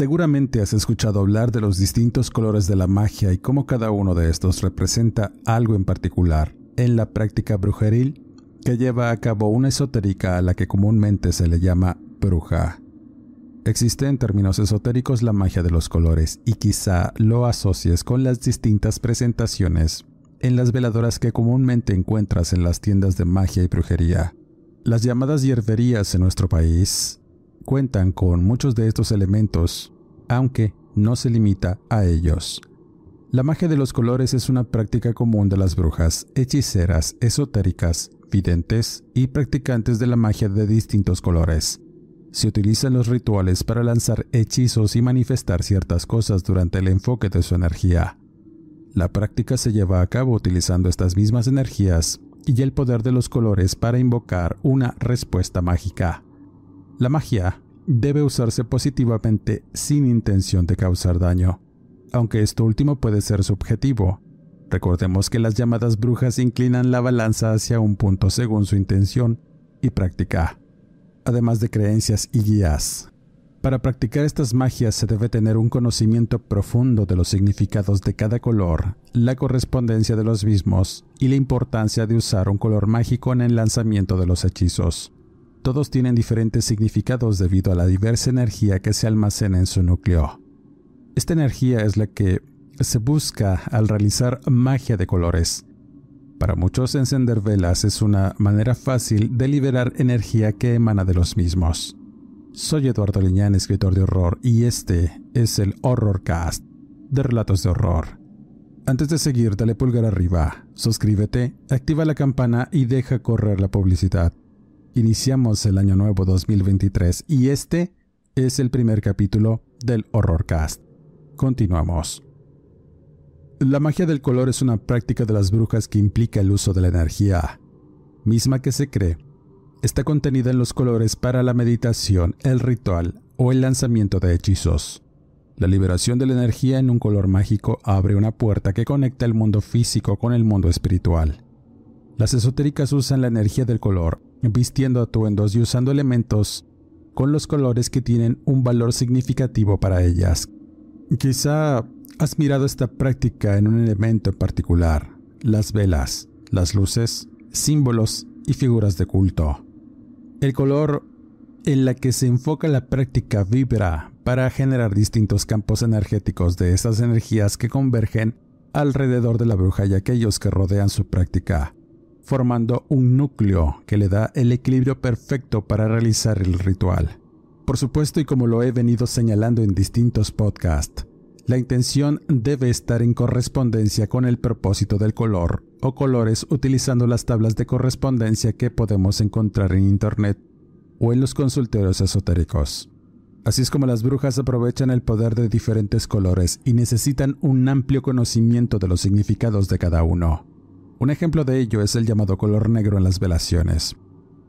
Seguramente has escuchado hablar de los distintos colores de la magia y cómo cada uno de estos representa algo en particular en la práctica brujeril que lleva a cabo una esotérica a la que comúnmente se le llama bruja. Existe en términos esotéricos la magia de los colores y quizá lo asocies con las distintas presentaciones en las veladoras que comúnmente encuentras en las tiendas de magia y brujería. Las llamadas hierberías en nuestro país cuentan con muchos de estos elementos, aunque no se limita a ellos. La magia de los colores es una práctica común de las brujas, hechiceras, esotéricas, videntes y practicantes de la magia de distintos colores. Se utilizan los rituales para lanzar hechizos y manifestar ciertas cosas durante el enfoque de su energía. La práctica se lleva a cabo utilizando estas mismas energías y el poder de los colores para invocar una respuesta mágica. La magia debe usarse positivamente sin intención de causar daño, aunque esto último puede ser subjetivo. Recordemos que las llamadas brujas inclinan la balanza hacia un punto según su intención y práctica, además de creencias y guías. Para practicar estas magias se debe tener un conocimiento profundo de los significados de cada color, la correspondencia de los mismos y la importancia de usar un color mágico en el lanzamiento de los hechizos. Todos tienen diferentes significados debido a la diversa energía que se almacena en su núcleo. Esta energía es la que se busca al realizar magia de colores. Para muchos encender velas es una manera fácil de liberar energía que emana de los mismos. Soy Eduardo Liñán, escritor de horror, y este es el Horrorcast de Relatos de Horror. Antes de seguir, dale pulgar arriba, suscríbete, activa la campana y deja correr la publicidad. Iniciamos el año nuevo 2023 y este es el primer capítulo del Horrorcast. Continuamos. La magia del color es una práctica de las brujas que implica el uso de la energía, misma que se cree está contenida en los colores para la meditación, el ritual o el lanzamiento de hechizos. La liberación de la energía en un color mágico abre una puerta que conecta el mundo físico con el mundo espiritual. Las esotéricas usan la energía del color vistiendo atuendos y usando elementos con los colores que tienen un valor significativo para ellas. Quizá has mirado esta práctica en un elemento en particular, las velas, las luces, símbolos y figuras de culto. El color en la que se enfoca la práctica vibra para generar distintos campos energéticos de estas energías que convergen alrededor de la bruja y aquellos que rodean su práctica formando un núcleo que le da el equilibrio perfecto para realizar el ritual. Por supuesto, y como lo he venido señalando en distintos podcasts, la intención debe estar en correspondencia con el propósito del color o colores utilizando las tablas de correspondencia que podemos encontrar en Internet o en los consultorios esotéricos. Así es como las brujas aprovechan el poder de diferentes colores y necesitan un amplio conocimiento de los significados de cada uno. Un ejemplo de ello es el llamado color negro en las velaciones.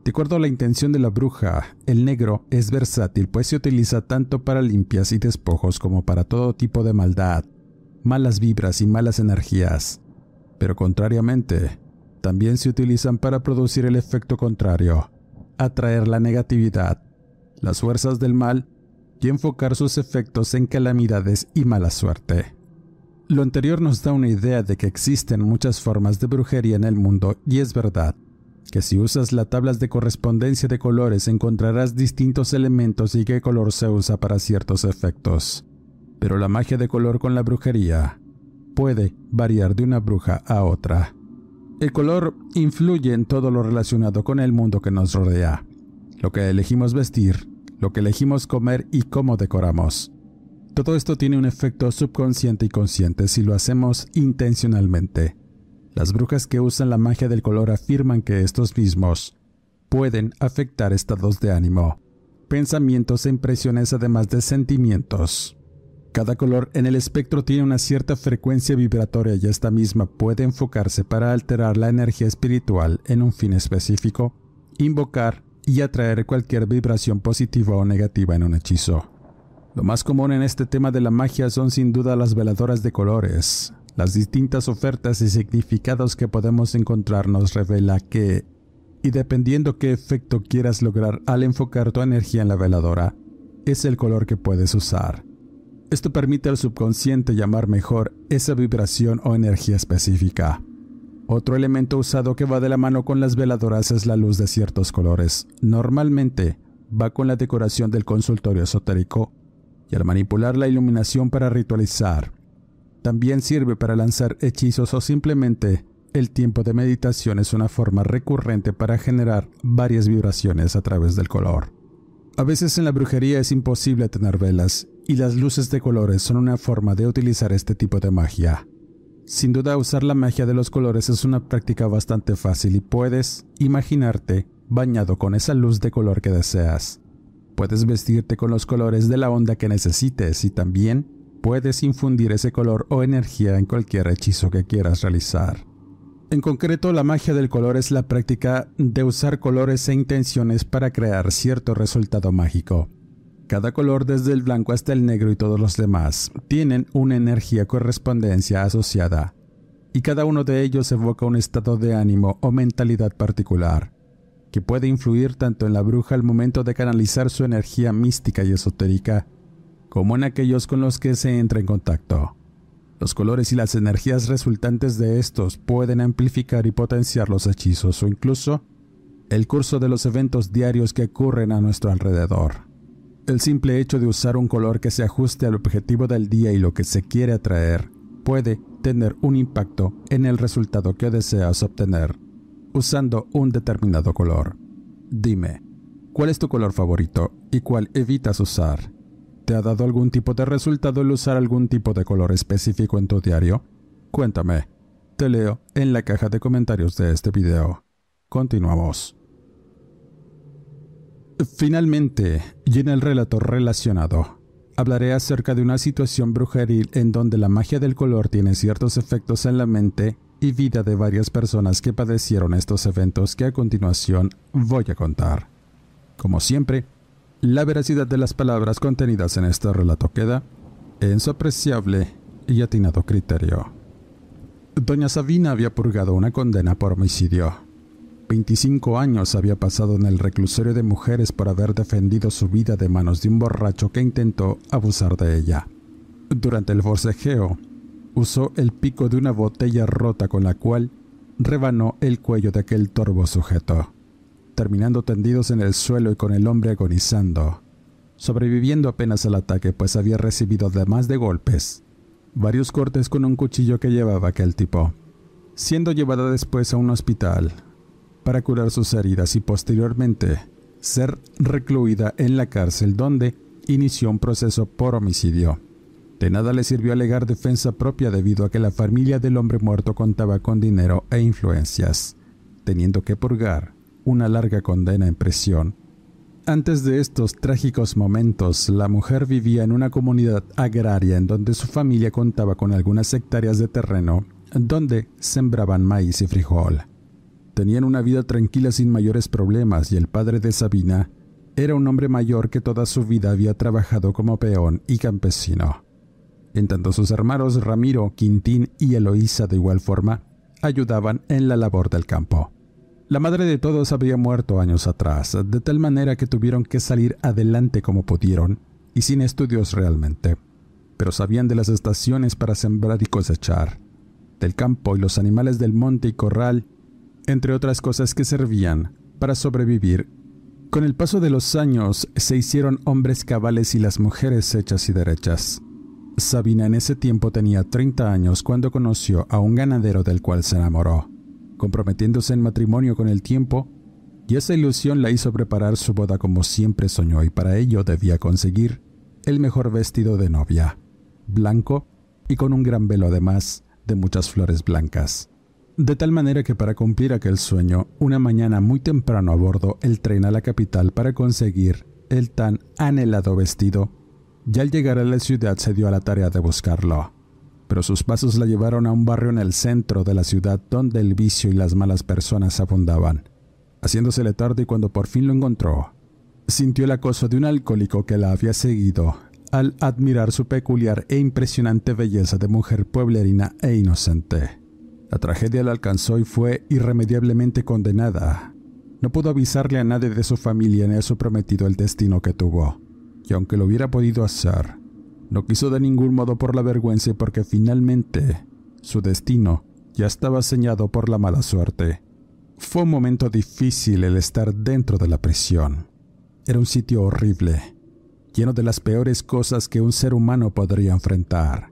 De acuerdo a la intención de la bruja, el negro es versátil pues se utiliza tanto para limpias y despojos como para todo tipo de maldad, malas vibras y malas energías. Pero contrariamente, también se utilizan para producir el efecto contrario, atraer la negatividad, las fuerzas del mal y enfocar sus efectos en calamidades y mala suerte. Lo anterior nos da una idea de que existen muchas formas de brujería en el mundo y es verdad. que si usas las tablas de correspondencia de colores encontrarás distintos elementos y qué color se usa para ciertos efectos. Pero la magia de color con la brujería puede variar de una bruja a otra. El color influye en todo lo relacionado con el mundo que nos rodea, lo que elegimos vestir, lo que elegimos comer y cómo decoramos. Todo esto tiene un efecto subconsciente y consciente si lo hacemos intencionalmente. Las brujas que usan la magia del color afirman que estos mismos pueden afectar estados de ánimo, pensamientos e impresiones además de sentimientos. Cada color en el espectro tiene una cierta frecuencia vibratoria y esta misma puede enfocarse para alterar la energía espiritual en un fin específico, invocar y atraer cualquier vibración positiva o negativa en un hechizo. Lo más común en este tema de la magia son sin duda las veladoras de colores, las distintas ofertas y significados que podemos encontrar nos revela que, y dependiendo qué efecto quieras lograr al enfocar tu energía en la veladora, es el color que puedes usar. Esto permite al subconsciente llamar mejor esa vibración o energía específica. Otro elemento usado que va de la mano con las veladoras es la luz de ciertos colores. Normalmente va con la decoración del consultorio esotérico y al manipular la iluminación para ritualizar, también sirve para lanzar hechizos o simplemente el tiempo de meditación es una forma recurrente para generar varias vibraciones a través del color. A veces en la brujería es imposible tener velas y las luces de colores son una forma de utilizar este tipo de magia. Sin duda usar la magia de los colores es una práctica bastante fácil y puedes imaginarte bañado con esa luz de color que deseas. Puedes vestirte con los colores de la onda que necesites y también puedes infundir ese color o energía en cualquier hechizo que quieras realizar. En concreto, la magia del color es la práctica de usar colores e intenciones para crear cierto resultado mágico. Cada color, desde el blanco hasta el negro y todos los demás, tienen una energía correspondencia asociada, y cada uno de ellos evoca un estado de ánimo o mentalidad particular, que puede influir tanto en la bruja al momento de canalizar su energía mística y esotérica, como en aquellos con los que se entra en contacto. Los colores y las energías resultantes de estos pueden amplificar y potenciar los hechizos o incluso el curso de los eventos diarios que ocurren a nuestro alrededor. El simple hecho de usar un color que se ajuste al objetivo del día y lo que se quiere atraer puede tener un impacto en el resultado que deseas obtener usando un determinado color. Dime, ¿cuál es tu color favorito y cuál evitas usar? ¿Te ha dado algún tipo de resultado el usar algún tipo de color específico en tu diario? Cuéntame. Te leo en la caja de comentarios de este video. Continuamos. Finalmente, y en el relato relacionado, hablaré acerca de una situación brujeril en donde la magia del color tiene ciertos efectos en la mente y vida de varias personas que padecieron estos eventos que a continuación voy a contar. Como siempre, la veracidad de las palabras contenidas en este relato queda en su apreciable y atinado criterio. Doña Sabina había purgado una condena por homicidio. 25 años había pasado en el reclusorio de mujeres por haber defendido su vida de manos de un borracho que intentó abusar de ella. Durante el forcejeo, usó el pico de una botella rota con la cual rebanó el cuello de aquel torvo sujeto terminando tendidos en el suelo y con el hombre agonizando, sobreviviendo apenas al ataque pues había recibido además de golpes varios cortes con un cuchillo que llevaba aquel tipo, siendo llevada después a un hospital para curar sus heridas y posteriormente ser recluida en la cárcel donde inició un proceso por homicidio. De nada le sirvió alegar defensa propia debido a que la familia del hombre muerto contaba con dinero e influencias, teniendo que purgar una larga condena en prisión. Antes de estos trágicos momentos, la mujer vivía en una comunidad agraria en donde su familia contaba con algunas hectáreas de terreno donde sembraban maíz y frijol. Tenían una vida tranquila sin mayores problemas y el padre de Sabina era un hombre mayor que toda su vida había trabajado como peón y campesino. En tanto sus hermanos Ramiro, Quintín y Eloísa de igual forma ayudaban en la labor del campo. La madre de todos había muerto años atrás, de tal manera que tuvieron que salir adelante como pudieron, y sin estudios realmente, pero sabían de las estaciones para sembrar y cosechar, del campo y los animales del monte y corral, entre otras cosas que servían para sobrevivir. Con el paso de los años se hicieron hombres cabales y las mujeres hechas y derechas. Sabina en ese tiempo tenía 30 años cuando conoció a un ganadero del cual se enamoró, comprometiéndose en matrimonio con el tiempo, y esa ilusión la hizo preparar su boda como siempre soñó y para ello debía conseguir el mejor vestido de novia, blanco y con un gran velo además de muchas flores blancas. De tal manera que para cumplir aquel sueño, una mañana muy temprano abordó el tren a la capital para conseguir el tan anhelado vestido y al llegar a la ciudad se dio a la tarea de buscarlo. Pero sus pasos la llevaron a un barrio en el centro de la ciudad donde el vicio y las malas personas abundaban. Haciéndosele tarde y cuando por fin lo encontró, sintió el acoso de un alcohólico que la había seguido al admirar su peculiar e impresionante belleza de mujer pueblerina e inocente. La tragedia la alcanzó y fue irremediablemente condenada. No pudo avisarle a nadie de su familia ni a su prometido el destino que tuvo y aunque lo hubiera podido hacer, no quiso de ningún modo por la vergüenza porque finalmente su destino ya estaba señado por la mala suerte. Fue un momento difícil el estar dentro de la prisión. Era un sitio horrible, lleno de las peores cosas que un ser humano podría enfrentar.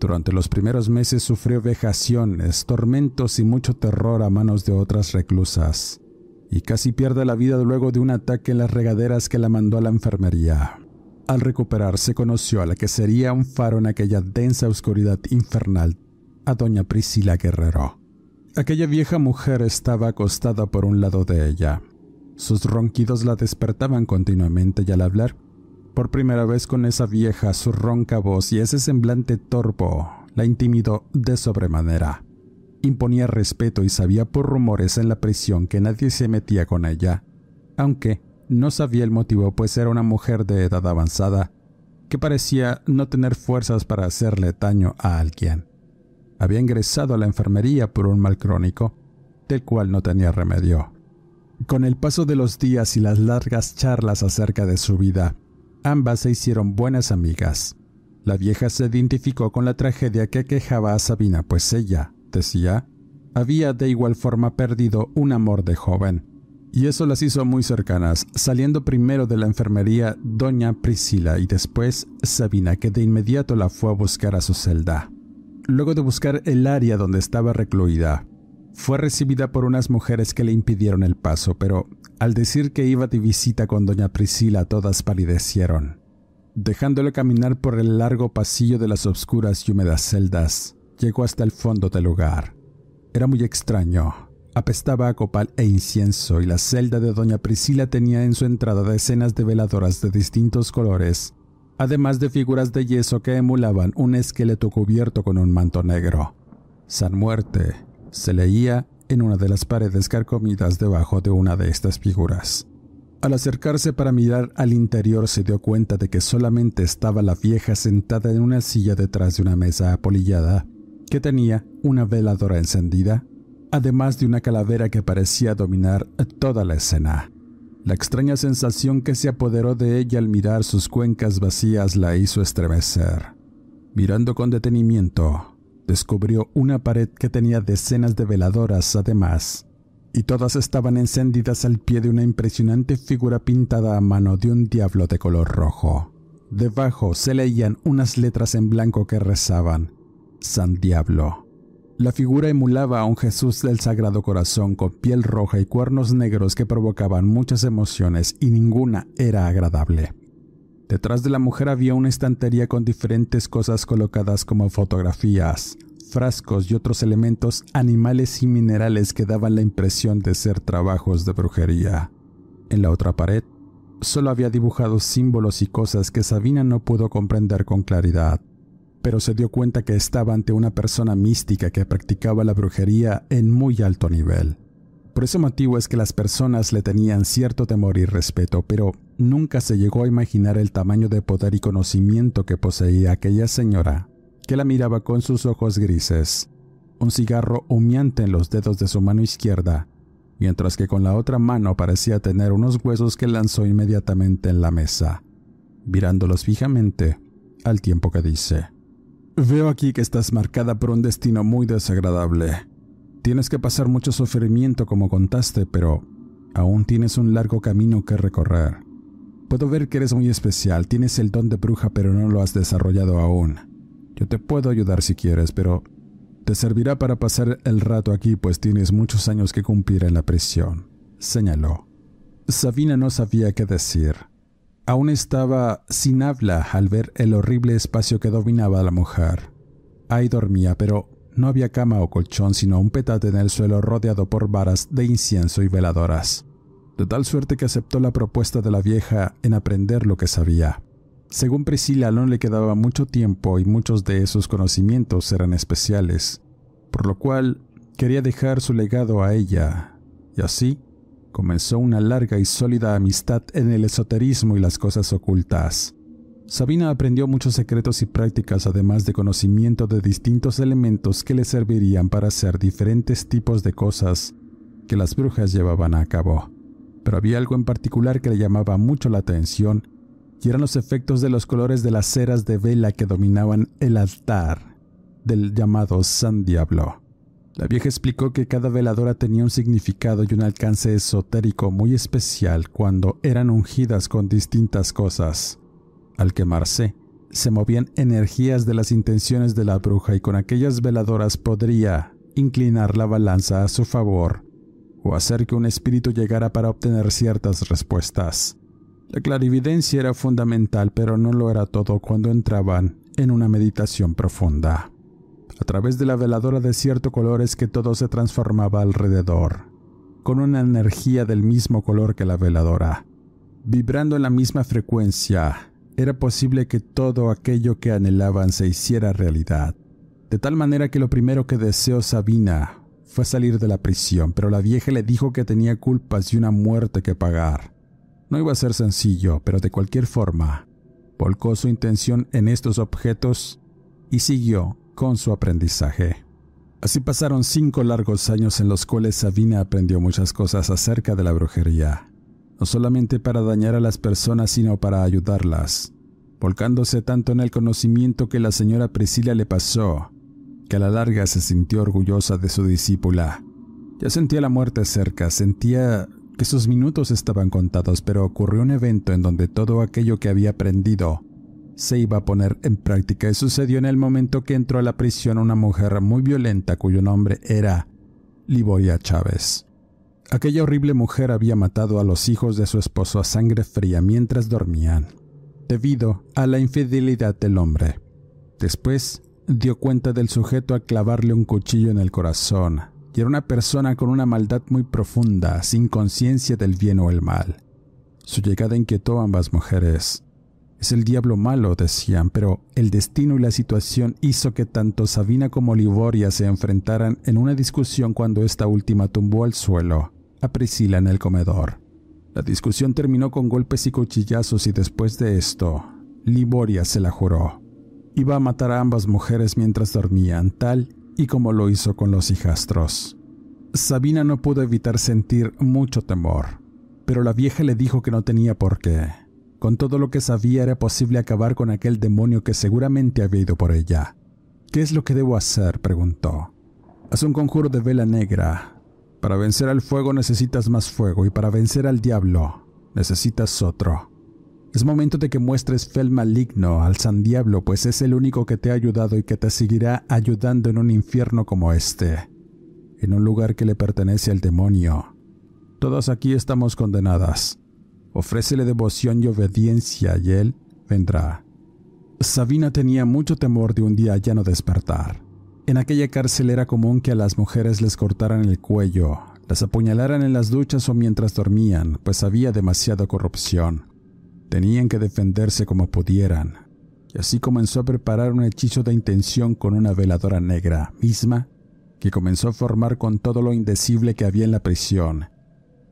Durante los primeros meses sufrió vejaciones, tormentos y mucho terror a manos de otras reclusas y casi pierde la vida luego de un ataque en las regaderas que la mandó a la enfermería. Al recuperarse conoció a la que sería un faro en aquella densa oscuridad infernal, a doña Priscila Guerrero. Aquella vieja mujer estaba acostada por un lado de ella. Sus ronquidos la despertaban continuamente y al hablar, por primera vez con esa vieja, su ronca voz y ese semblante torpo la intimidó de sobremanera imponía respeto y sabía por rumores en la prisión que nadie se metía con ella, aunque no sabía el motivo pues era una mujer de edad avanzada que parecía no tener fuerzas para hacerle daño a alguien. Había ingresado a la enfermería por un mal crónico, del cual no tenía remedio. Con el paso de los días y las largas charlas acerca de su vida, ambas se hicieron buenas amigas. La vieja se identificó con la tragedia que quejaba a Sabina, pues ella, decía, había de igual forma perdido un amor de joven. Y eso las hizo muy cercanas, saliendo primero de la enfermería doña Priscila y después Sabina, que de inmediato la fue a buscar a su celda. Luego de buscar el área donde estaba recluida, fue recibida por unas mujeres que le impidieron el paso, pero al decir que iba de visita con doña Priscila todas palidecieron. Dejándole caminar por el largo pasillo de las oscuras y húmedas celdas, llegó hasta el fondo del lugar. Era muy extraño. Apestaba a copal e incienso y la celda de doña Priscila tenía en su entrada decenas de veladoras de distintos colores, además de figuras de yeso que emulaban un esqueleto cubierto con un manto negro. San Muerte se leía en una de las paredes carcomidas debajo de una de estas figuras. Al acercarse para mirar al interior se dio cuenta de que solamente estaba la vieja sentada en una silla detrás de una mesa apolillada que tenía una veladora encendida, además de una calavera que parecía dominar toda la escena. La extraña sensación que se apoderó de ella al mirar sus cuencas vacías la hizo estremecer. Mirando con detenimiento, descubrió una pared que tenía decenas de veladoras además, y todas estaban encendidas al pie de una impresionante figura pintada a mano de un diablo de color rojo. Debajo se leían unas letras en blanco que rezaban, San Diablo. La figura emulaba a un Jesús del Sagrado Corazón con piel roja y cuernos negros que provocaban muchas emociones y ninguna era agradable. Detrás de la mujer había una estantería con diferentes cosas colocadas como fotografías, frascos y otros elementos animales y minerales que daban la impresión de ser trabajos de brujería. En la otra pared solo había dibujado símbolos y cosas que Sabina no pudo comprender con claridad pero se dio cuenta que estaba ante una persona mística que practicaba la brujería en muy alto nivel. Por ese motivo es que las personas le tenían cierto temor y respeto, pero nunca se llegó a imaginar el tamaño de poder y conocimiento que poseía aquella señora, que la miraba con sus ojos grises, un cigarro humeante en los dedos de su mano izquierda, mientras que con la otra mano parecía tener unos huesos que lanzó inmediatamente en la mesa, mirándolos fijamente al tiempo que dice, Veo aquí que estás marcada por un destino muy desagradable. Tienes que pasar mucho sufrimiento como contaste, pero aún tienes un largo camino que recorrer. Puedo ver que eres muy especial, tienes el don de bruja pero no lo has desarrollado aún. Yo te puedo ayudar si quieres, pero te servirá para pasar el rato aquí pues tienes muchos años que cumplir en la prisión, señaló. Sabina no sabía qué decir. Aún estaba sin habla al ver el horrible espacio que dominaba la mujer. Ahí dormía, pero no había cama o colchón, sino un petate en el suelo rodeado por varas de incienso y veladoras. De tal suerte que aceptó la propuesta de la vieja en aprender lo que sabía. Según Priscila no le quedaba mucho tiempo y muchos de esos conocimientos eran especiales, por lo cual quería dejar su legado a ella, y así comenzó una larga y sólida amistad en el esoterismo y las cosas ocultas. Sabina aprendió muchos secretos y prácticas además de conocimiento de distintos elementos que le servirían para hacer diferentes tipos de cosas que las brujas llevaban a cabo. Pero había algo en particular que le llamaba mucho la atención y eran los efectos de los colores de las ceras de vela que dominaban el altar del llamado San Diablo. La vieja explicó que cada veladora tenía un significado y un alcance esotérico muy especial cuando eran ungidas con distintas cosas. Al quemarse, se movían energías de las intenciones de la bruja y con aquellas veladoras podría inclinar la balanza a su favor o hacer que un espíritu llegara para obtener ciertas respuestas. La clarividencia era fundamental, pero no lo era todo cuando entraban en una meditación profunda. A través de la veladora de cierto color es que todo se transformaba alrededor, con una energía del mismo color que la veladora, vibrando en la misma frecuencia, era posible que todo aquello que anhelaban se hiciera realidad. De tal manera que lo primero que deseó Sabina fue salir de la prisión, pero la vieja le dijo que tenía culpas y una muerte que pagar. No iba a ser sencillo, pero de cualquier forma, volcó su intención en estos objetos y siguió con su aprendizaje. Así pasaron cinco largos años en los cuales Sabina aprendió muchas cosas acerca de la brujería no solamente para dañar a las personas, sino para ayudarlas, volcándose tanto en el conocimiento que la señora Priscila le pasó, que a la larga se sintió orgullosa de su discípula. Ya sentía la muerte cerca, sentía que sus minutos estaban contados, pero ocurrió un evento en donde todo aquello que había aprendido se iba a poner en práctica y sucedió en el momento que entró a la prisión una mujer muy violenta cuyo nombre era Liboria Chávez. Aquella horrible mujer había matado a los hijos de su esposo a sangre fría mientras dormían, debido a la infidelidad del hombre. Después dio cuenta del sujeto a clavarle un cuchillo en el corazón, y era una persona con una maldad muy profunda, sin conciencia del bien o el mal. Su llegada inquietó a ambas mujeres. Es el diablo malo, decían, pero el destino y la situación hizo que tanto Sabina como Liboria se enfrentaran en una discusión cuando esta última tumbó al suelo a Priscila en el comedor. La discusión terminó con golpes y cuchillazos y después de esto, Liboria se la juró. Iba a matar a ambas mujeres mientras dormían, tal y como lo hizo con los hijastros. Sabina no pudo evitar sentir mucho temor, pero la vieja le dijo que no tenía por qué. Con todo lo que sabía era posible acabar con aquel demonio que seguramente había ido por ella. ¿Qué es lo que debo hacer? preguntó. Haz un conjuro de vela negra, para vencer al fuego necesitas más fuego y para vencer al diablo necesitas otro. Es momento de que muestres fel maligno al San Diablo, pues es el único que te ha ayudado y que te seguirá ayudando en un infierno como este, en un lugar que le pertenece al demonio. Todas aquí estamos condenadas. Ofrécele devoción y obediencia y él vendrá. Sabina tenía mucho temor de un día ya no despertar. En aquella cárcel era común que a las mujeres les cortaran el cuello, las apuñalaran en las duchas o mientras dormían, pues había demasiada corrupción. Tenían que defenderse como pudieran. Y así comenzó a preparar un hechizo de intención con una veladora negra, misma que comenzó a formar con todo lo indecible que había en la prisión.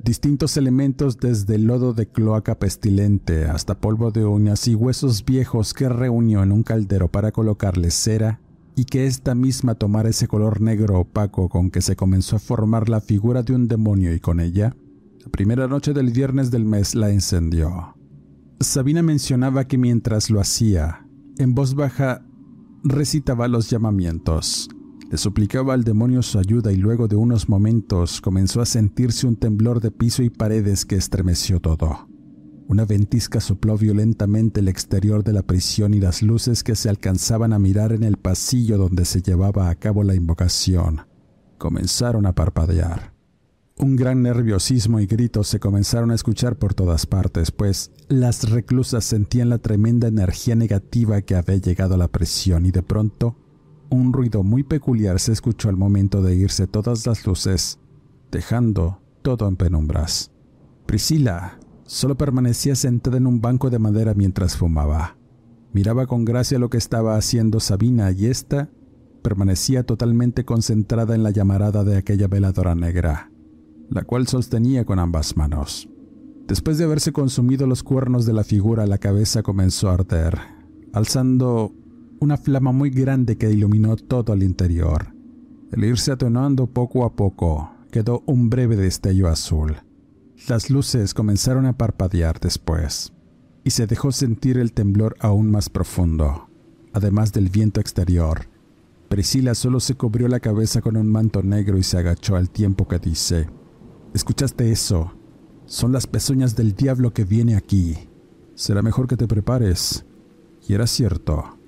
Distintos elementos desde lodo de cloaca pestilente hasta polvo de uñas y huesos viejos que reunió en un caldero para colocarle cera y que esta misma tomara ese color negro opaco con que se comenzó a formar la figura de un demonio y con ella, la primera noche del viernes del mes la encendió. Sabina mencionaba que mientras lo hacía, en voz baja recitaba los llamamientos. Le suplicaba al demonio su ayuda y luego de unos momentos comenzó a sentirse un temblor de piso y paredes que estremeció todo. Una ventisca sopló violentamente el exterior de la prisión y las luces que se alcanzaban a mirar en el pasillo donde se llevaba a cabo la invocación comenzaron a parpadear. Un gran nerviosismo y gritos se comenzaron a escuchar por todas partes, pues las reclusas sentían la tremenda energía negativa que había llegado a la prisión y de pronto un ruido muy peculiar se escuchó al momento de irse todas las luces, dejando todo en penumbras. Priscila solo permanecía sentada en un banco de madera mientras fumaba. Miraba con gracia lo que estaba haciendo Sabina y ésta permanecía totalmente concentrada en la llamarada de aquella veladora negra, la cual sostenía con ambas manos. Después de haberse consumido los cuernos de la figura, la cabeza comenzó a arder, alzando una flama muy grande que iluminó todo el interior. El irse atenuando poco a poco, quedó un breve destello azul. Las luces comenzaron a parpadear después, y se dejó sentir el temblor aún más profundo, además del viento exterior. Priscila solo se cubrió la cabeza con un manto negro y se agachó al tiempo que dice, ¿Escuchaste eso? Son las pezuñas del diablo que viene aquí. Será mejor que te prepares. Y era cierto.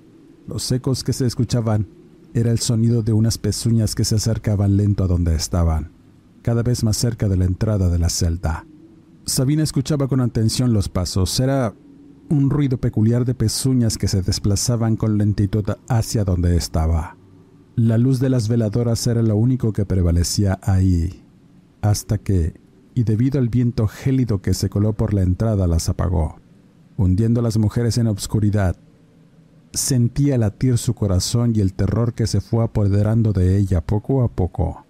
Los ecos que se escuchaban era el sonido de unas pezuñas que se acercaban lento a donde estaban, cada vez más cerca de la entrada de la celda. Sabina escuchaba con atención los pasos. Era un ruido peculiar de pezuñas que se desplazaban con lentitud hacia donde estaba. La luz de las veladoras era lo único que prevalecía ahí, hasta que, y debido al viento gélido que se coló por la entrada, las apagó, hundiendo a las mujeres en obscuridad Sentía latir su corazón y el terror que se fue apoderando de ella poco a poco.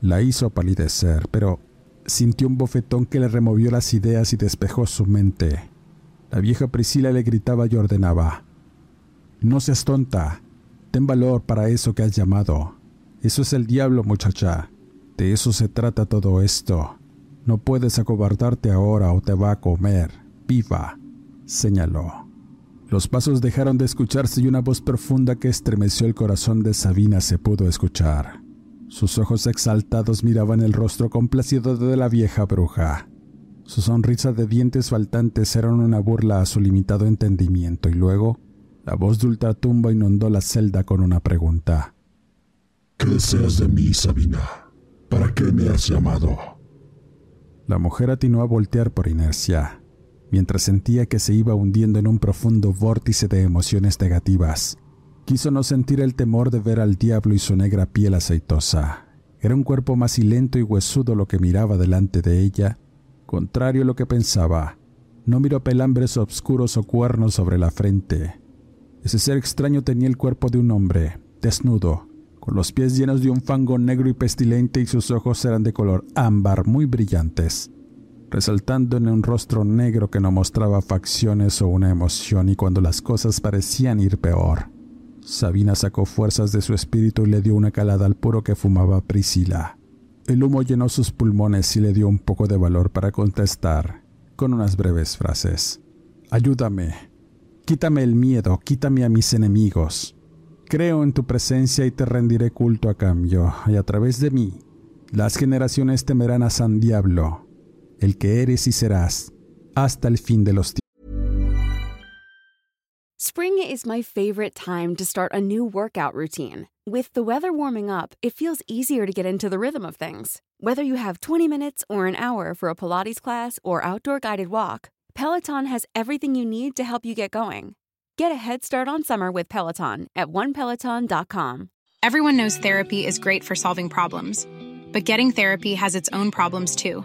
La hizo palidecer, pero sintió un bofetón que le removió las ideas y despejó su mente. La vieja Priscila le gritaba y ordenaba, No seas tonta, ten valor para eso que has llamado. Eso es el diablo, muchacha. De eso se trata todo esto. No puedes acobardarte ahora o te va a comer. Viva, señaló. Los pasos dejaron de escucharse y una voz profunda que estremeció el corazón de Sabina se pudo escuchar. Sus ojos exaltados miraban el rostro complacido de la vieja bruja. Su sonrisa de dientes faltantes era una burla a su limitado entendimiento y luego la voz de ultratumba inundó la celda con una pregunta. ¿Qué deseas de mí, Sabina? ¿Para qué me has llamado? La mujer atinó a voltear por inercia mientras sentía que se iba hundiendo en un profundo vórtice de emociones negativas. Quiso no sentir el temor de ver al diablo y su negra piel aceitosa. Era un cuerpo macilento y huesudo lo que miraba delante de ella, contrario a lo que pensaba. No miró pelambres obscuros o cuernos sobre la frente. Ese ser extraño tenía el cuerpo de un hombre, desnudo, con los pies llenos de un fango negro y pestilente y sus ojos eran de color ámbar muy brillantes resaltando en un rostro negro que no mostraba facciones o una emoción y cuando las cosas parecían ir peor. Sabina sacó fuerzas de su espíritu y le dio una calada al puro que fumaba Priscila. El humo llenó sus pulmones y le dio un poco de valor para contestar, con unas breves frases. Ayúdame. Quítame el miedo, quítame a mis enemigos. Creo en tu presencia y te rendiré culto a cambio, y a través de mí, las generaciones temerán a San Diablo, el que eres y serás, hasta el fin de los tiempos. Spring is my favorite time to start a new workout routine. With the weather warming up, it feels easier to get into the rhythm of things. Whether you have 20 minutes or an hour for a Pilates class or outdoor guided walk, Peloton has everything you need to help you get going. Get a head start on summer with Peloton at onepeloton.com. Everyone knows therapy is great for solving problems, but getting therapy has its own problems too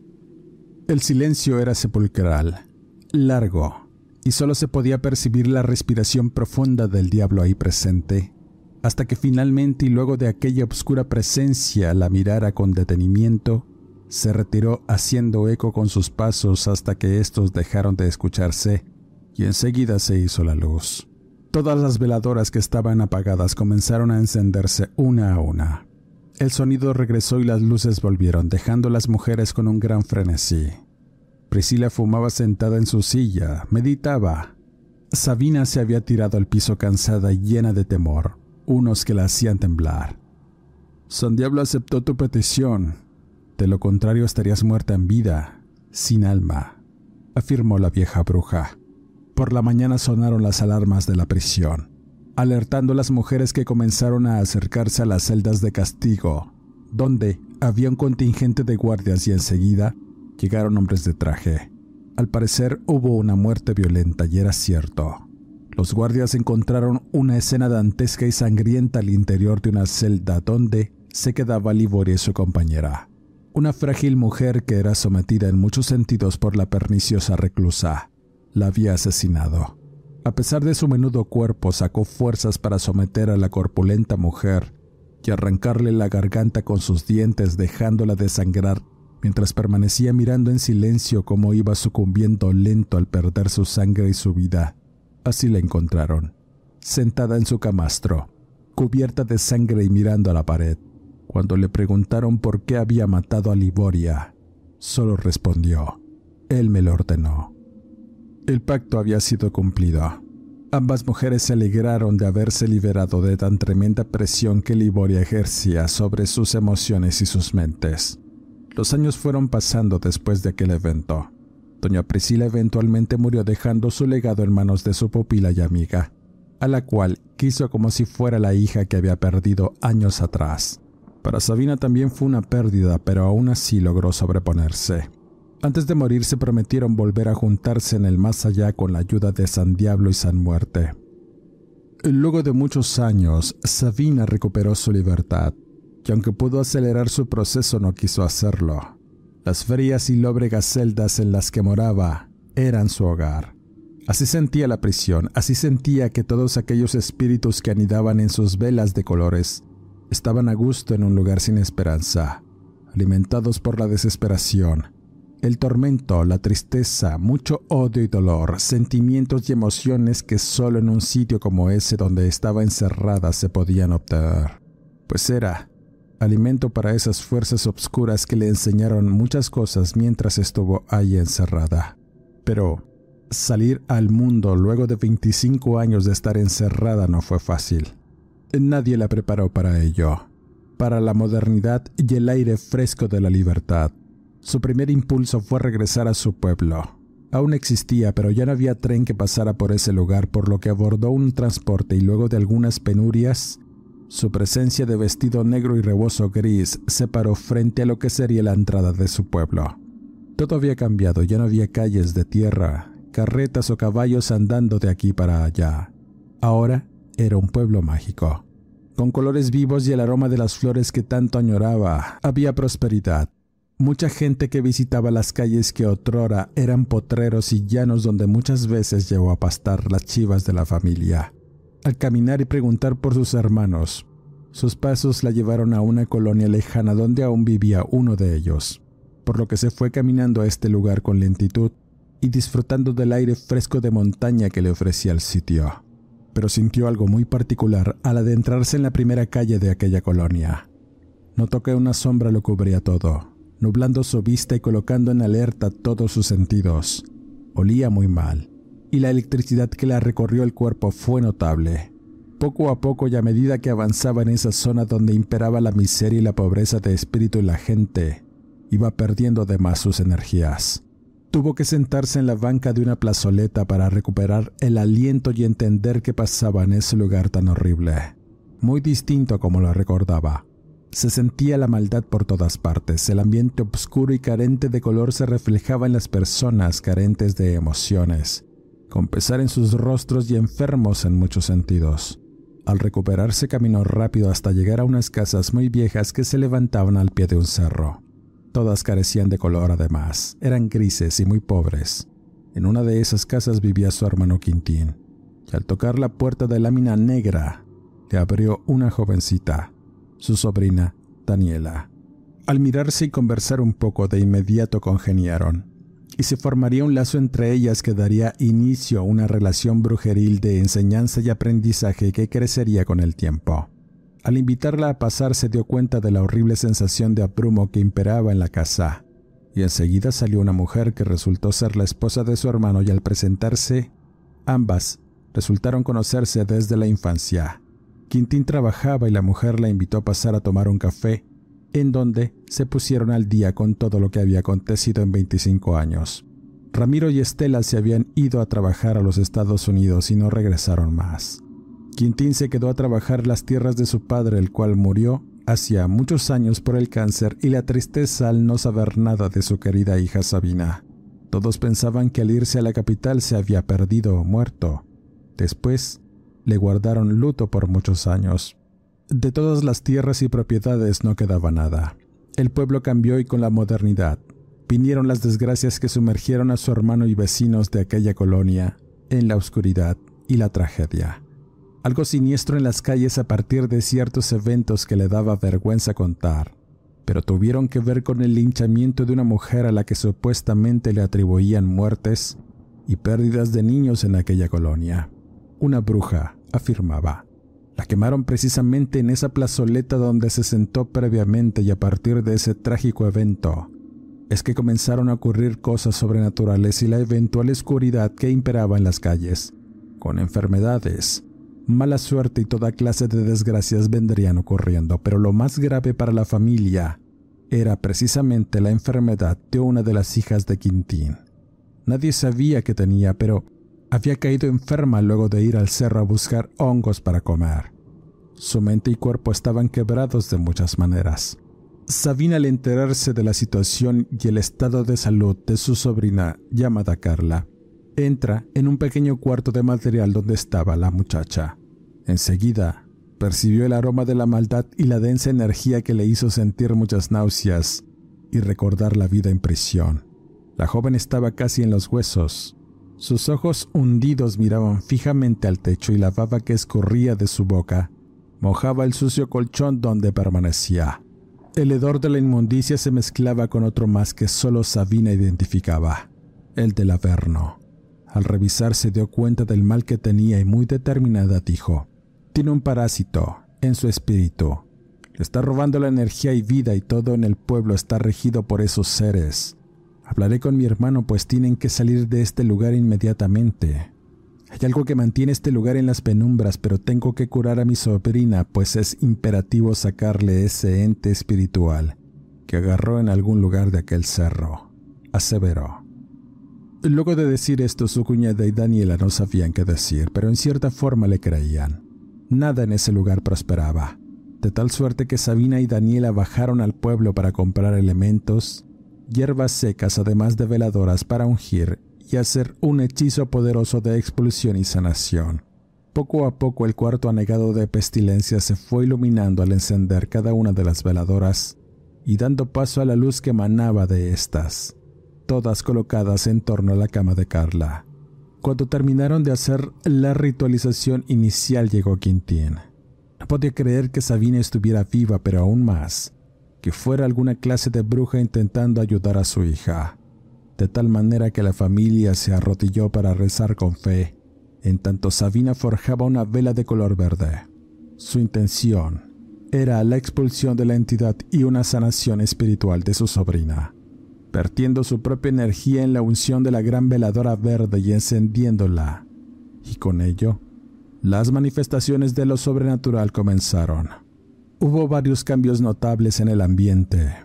El silencio era sepulcral, largo, y solo se podía percibir la respiración profunda del diablo ahí presente, hasta que finalmente y luego de aquella oscura presencia la mirara con detenimiento, se retiró haciendo eco con sus pasos hasta que estos dejaron de escucharse y enseguida se hizo la luz. Todas las veladoras que estaban apagadas comenzaron a encenderse una a una. El sonido regresó y las luces volvieron, dejando a las mujeres con un gran frenesí. Priscila fumaba sentada en su silla, meditaba. Sabina se había tirado al piso cansada y llena de temor, unos que la hacían temblar. San Diablo aceptó tu petición. De lo contrario estarías muerta en vida, sin alma, afirmó la vieja bruja. Por la mañana sonaron las alarmas de la prisión, alertando a las mujeres que comenzaron a acercarse a las celdas de castigo, donde había un contingente de guardias y enseguida llegaron hombres de traje. Al parecer hubo una muerte violenta y era cierto. Los guardias encontraron una escena dantesca y sangrienta al interior de una celda donde se quedaba Liboria y su compañera, una frágil mujer que era sometida en muchos sentidos por la perniciosa reclusa. La había asesinado. A pesar de su menudo cuerpo, sacó fuerzas para someter a la corpulenta mujer y arrancarle la garganta con sus dientes dejándola desangrar mientras permanecía mirando en silencio cómo iba sucumbiendo lento al perder su sangre y su vida. Así la encontraron, sentada en su camastro, cubierta de sangre y mirando a la pared. Cuando le preguntaron por qué había matado a Liboria, solo respondió, Él me lo ordenó. El pacto había sido cumplido. Ambas mujeres se alegraron de haberse liberado de tan tremenda presión que Liboria ejercía sobre sus emociones y sus mentes. Los años fueron pasando después de aquel evento. Doña Priscila eventualmente murió dejando su legado en manos de su pupila y amiga, a la cual quiso como si fuera la hija que había perdido años atrás. Para Sabina también fue una pérdida, pero aún así logró sobreponerse. Antes de morir se prometieron volver a juntarse en el más allá con la ayuda de San Diablo y San Muerte. Luego de muchos años, Sabina recuperó su libertad que aunque pudo acelerar su proceso no quiso hacerlo. Las frías y lóbregas celdas en las que moraba eran su hogar. Así sentía la prisión, así sentía que todos aquellos espíritus que anidaban en sus velas de colores estaban a gusto en un lugar sin esperanza, alimentados por la desesperación, el tormento, la tristeza, mucho odio y dolor, sentimientos y emociones que solo en un sitio como ese donde estaba encerrada se podían obtener. Pues era alimento para esas fuerzas obscuras que le enseñaron muchas cosas mientras estuvo ahí encerrada. Pero salir al mundo luego de 25 años de estar encerrada no fue fácil. Nadie la preparó para ello, para la modernidad y el aire fresco de la libertad. Su primer impulso fue regresar a su pueblo. Aún existía, pero ya no había tren que pasara por ese lugar, por lo que abordó un transporte y luego de algunas penurias su presencia de vestido negro y rebozo gris se paró frente a lo que sería la entrada de su pueblo. Todo había cambiado, ya no había calles de tierra, carretas o caballos andando de aquí para allá. Ahora era un pueblo mágico. Con colores vivos y el aroma de las flores que tanto añoraba, había prosperidad. Mucha gente que visitaba las calles que otrora eran potreros y llanos donde muchas veces llegó a pastar las chivas de la familia al caminar y preguntar por sus hermanos. Sus pasos la llevaron a una colonia lejana donde aún vivía uno de ellos, por lo que se fue caminando a este lugar con lentitud y disfrutando del aire fresco de montaña que le ofrecía el sitio. Pero sintió algo muy particular al adentrarse en la primera calle de aquella colonia. Notó que una sombra lo cubría todo, nublando su vista y colocando en alerta todos sus sentidos. Olía muy mal y la electricidad que la recorrió el cuerpo fue notable. Poco a poco y a medida que avanzaba en esa zona donde imperaba la miseria y la pobreza de espíritu y la gente, iba perdiendo además sus energías. Tuvo que sentarse en la banca de una plazoleta para recuperar el aliento y entender qué pasaba en ese lugar tan horrible, muy distinto como lo recordaba. Se sentía la maldad por todas partes, el ambiente oscuro y carente de color se reflejaba en las personas carentes de emociones, con pesar en sus rostros y enfermos en muchos sentidos. Al recuperarse caminó rápido hasta llegar a unas casas muy viejas que se levantaban al pie de un cerro. Todas carecían de color además, eran grises y muy pobres. En una de esas casas vivía su hermano Quintín, y al tocar la puerta de lámina negra, le abrió una jovencita, su sobrina, Daniela. Al mirarse y conversar un poco, de inmediato congeniaron, y se formaría un lazo entre ellas que daría inicio a una relación brujeril de enseñanza y aprendizaje que crecería con el tiempo. Al invitarla a pasar se dio cuenta de la horrible sensación de abrumo que imperaba en la casa, y enseguida salió una mujer que resultó ser la esposa de su hermano y al presentarse, ambas resultaron conocerse desde la infancia. Quintín trabajaba y la mujer la invitó a pasar a tomar un café, en donde se pusieron al día con todo lo que había acontecido en 25 años. Ramiro y Estela se habían ido a trabajar a los Estados Unidos y no regresaron más. Quintín se quedó a trabajar las tierras de su padre, el cual murió hacía muchos años por el cáncer y la tristeza al no saber nada de su querida hija Sabina. Todos pensaban que al irse a la capital se había perdido o muerto. Después, le guardaron luto por muchos años. De todas las tierras y propiedades no quedaba nada. El pueblo cambió y con la modernidad vinieron las desgracias que sumergieron a su hermano y vecinos de aquella colonia en la oscuridad y la tragedia algo siniestro en las calles a partir de ciertos eventos que le daba vergüenza contar, pero tuvieron que ver con el linchamiento de una mujer a la que supuestamente le atribuían muertes y pérdidas de niños en aquella colonia. Una bruja, afirmaba. La quemaron precisamente en esa plazoleta donde se sentó previamente y a partir de ese trágico evento es que comenzaron a ocurrir cosas sobrenaturales y la eventual oscuridad que imperaba en las calles, con enfermedades, mala suerte y toda clase de desgracias vendrían ocurriendo, pero lo más grave para la familia era precisamente la enfermedad de una de las hijas de Quintín. Nadie sabía que tenía, pero había caído enferma luego de ir al cerro a buscar hongos para comer. Su mente y cuerpo estaban quebrados de muchas maneras. Sabina al enterarse de la situación y el estado de salud de su sobrina llamada Carla, entra en un pequeño cuarto de material donde estaba la muchacha. Enseguida, percibió el aroma de la maldad y la densa energía que le hizo sentir muchas náuseas y recordar la vida en prisión. La joven estaba casi en los huesos. Sus ojos hundidos miraban fijamente al techo y la baba que escurría de su boca mojaba el sucio colchón donde permanecía. El hedor de la inmundicia se mezclaba con otro más que solo Sabina identificaba, el del Averno. Al revisar se dio cuenta del mal que tenía y muy determinada dijo, tiene un parásito en su espíritu. Le está robando la energía y vida y todo en el pueblo está regido por esos seres. Hablaré con mi hermano pues tienen que salir de este lugar inmediatamente. Hay algo que mantiene este lugar en las penumbras, pero tengo que curar a mi sobrina, pues es imperativo sacarle ese ente espiritual que agarró en algún lugar de aquel cerro, aseveró. Luego de decir esto, su cuñada y Daniela no sabían qué decir, pero en cierta forma le creían. Nada en ese lugar prosperaba, de tal suerte que Sabina y Daniela bajaron al pueblo para comprar elementos, hierbas secas además de veladoras para ungir y hacer un hechizo poderoso de expulsión y sanación. Poco a poco el cuarto anegado de pestilencia se fue iluminando al encender cada una de las veladoras y dando paso a la luz que emanaba de éstas todas colocadas en torno a la cama de Carla. Cuando terminaron de hacer la ritualización inicial llegó Quintín. No podía creer que Sabina estuviera viva, pero aún más, que fuera alguna clase de bruja intentando ayudar a su hija, de tal manera que la familia se arrodilló para rezar con fe, en tanto Sabina forjaba una vela de color verde. Su intención era la expulsión de la entidad y una sanación espiritual de su sobrina vertiendo su propia energía en la unción de la gran veladora verde y encendiéndola. Y con ello, las manifestaciones de lo sobrenatural comenzaron. Hubo varios cambios notables en el ambiente.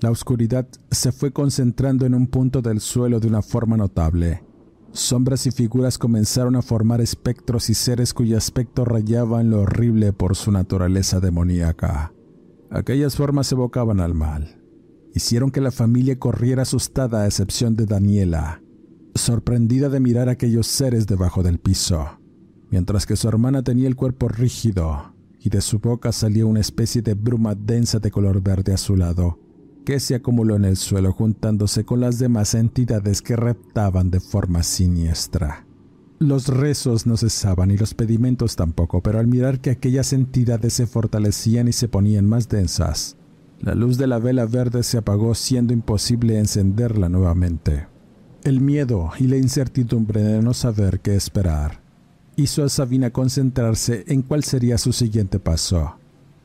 La oscuridad se fue concentrando en un punto del suelo de una forma notable. Sombras y figuras comenzaron a formar espectros y seres cuyo aspecto rayaba en lo horrible por su naturaleza demoníaca. Aquellas formas evocaban al mal hicieron que la familia corriera asustada a excepción de Daniela, sorprendida de mirar aquellos seres debajo del piso, mientras que su hermana tenía el cuerpo rígido y de su boca salía una especie de bruma densa de color verde azulado que se acumuló en el suelo juntándose con las demás entidades que reptaban de forma siniestra. Los rezos no cesaban y los pedimentos tampoco, pero al mirar que aquellas entidades se fortalecían y se ponían más densas, la luz de la vela verde se apagó siendo imposible encenderla nuevamente. El miedo y la incertidumbre de no saber qué esperar hizo a Sabina concentrarse en cuál sería su siguiente paso.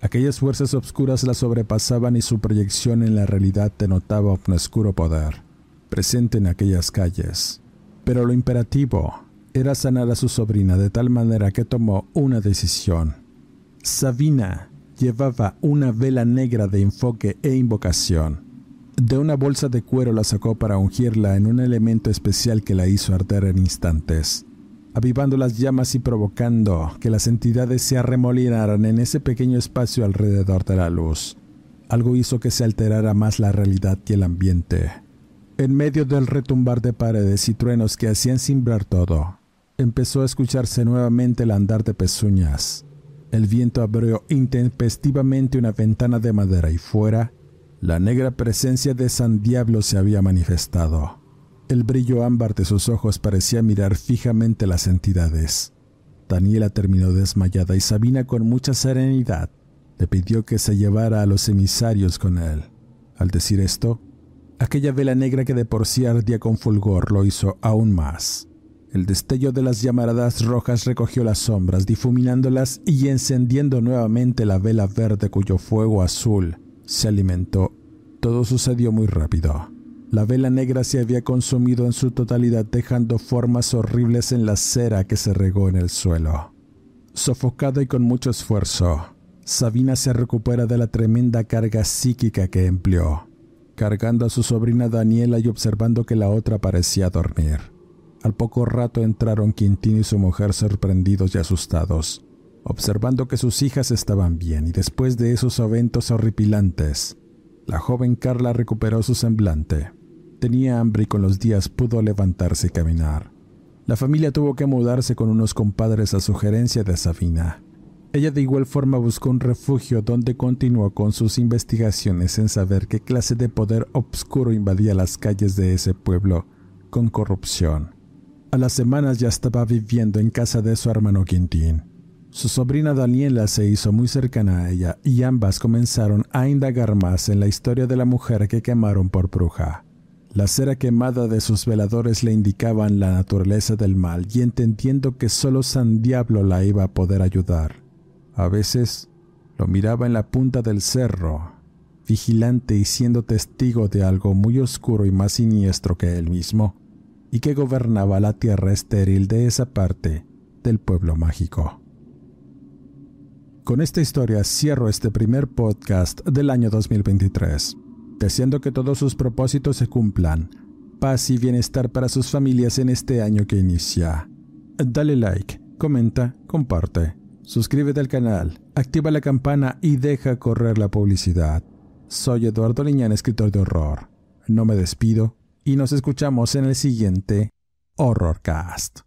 Aquellas fuerzas obscuras la sobrepasaban y su proyección en la realidad denotaba un oscuro poder, presente en aquellas calles. Pero lo imperativo era sanar a su sobrina de tal manera que tomó una decisión. Sabina llevaba una vela negra de enfoque e invocación. De una bolsa de cuero la sacó para ungirla en un elemento especial que la hizo arder en instantes avivando las llamas y provocando que las entidades se arremolinaran en ese pequeño espacio alrededor de la luz. Algo hizo que se alterara más la realidad y el ambiente. En medio del retumbar de paredes y truenos que hacían cimbrar todo, empezó a escucharse nuevamente el andar de pezuñas. El viento abrió intempestivamente una ventana de madera y fuera, la negra presencia de San Diablo se había manifestado. El brillo ámbar de sus ojos parecía mirar fijamente las entidades. Daniela terminó desmayada y Sabina con mucha serenidad le pidió que se llevara a los emisarios con él. Al decir esto, aquella vela negra que de por sí ardía con fulgor lo hizo aún más. El destello de las llamaradas rojas recogió las sombras, difuminándolas y encendiendo nuevamente la vela verde cuyo fuego azul se alimentó. Todo sucedió muy rápido. La vela negra se había consumido en su totalidad dejando formas horribles en la cera que se regó en el suelo. Sofocada y con mucho esfuerzo, Sabina se recupera de la tremenda carga psíquica que empleó, cargando a su sobrina Daniela y observando que la otra parecía dormir. Al poco rato entraron Quintín y su mujer sorprendidos y asustados, observando que sus hijas estaban bien y después de esos eventos horripilantes, la joven Carla recuperó su semblante. Tenía hambre y con los días pudo levantarse y caminar. La familia tuvo que mudarse con unos compadres a sugerencia de Sabina. Ella de igual forma buscó un refugio donde continuó con sus investigaciones en saber qué clase de poder obscuro invadía las calles de ese pueblo con corrupción. A las semanas ya estaba viviendo en casa de su hermano Quintín. Su sobrina Daniela se hizo muy cercana a ella y ambas comenzaron a indagar más en la historia de la mujer que quemaron por bruja. La cera quemada de sus veladores le indicaban la naturaleza del mal y entendiendo que solo San Diablo la iba a poder ayudar. A veces lo miraba en la punta del cerro, vigilante y siendo testigo de algo muy oscuro y más siniestro que él mismo, y que gobernaba la tierra estéril de esa parte del pueblo mágico. Con esta historia cierro este primer podcast del año 2023 deseando que todos sus propósitos se cumplan. Paz y bienestar para sus familias en este año que inicia. Dale like, comenta, comparte, suscríbete al canal, activa la campana y deja correr la publicidad. Soy Eduardo Liñán, escritor de horror. No me despido y nos escuchamos en el siguiente Horrorcast.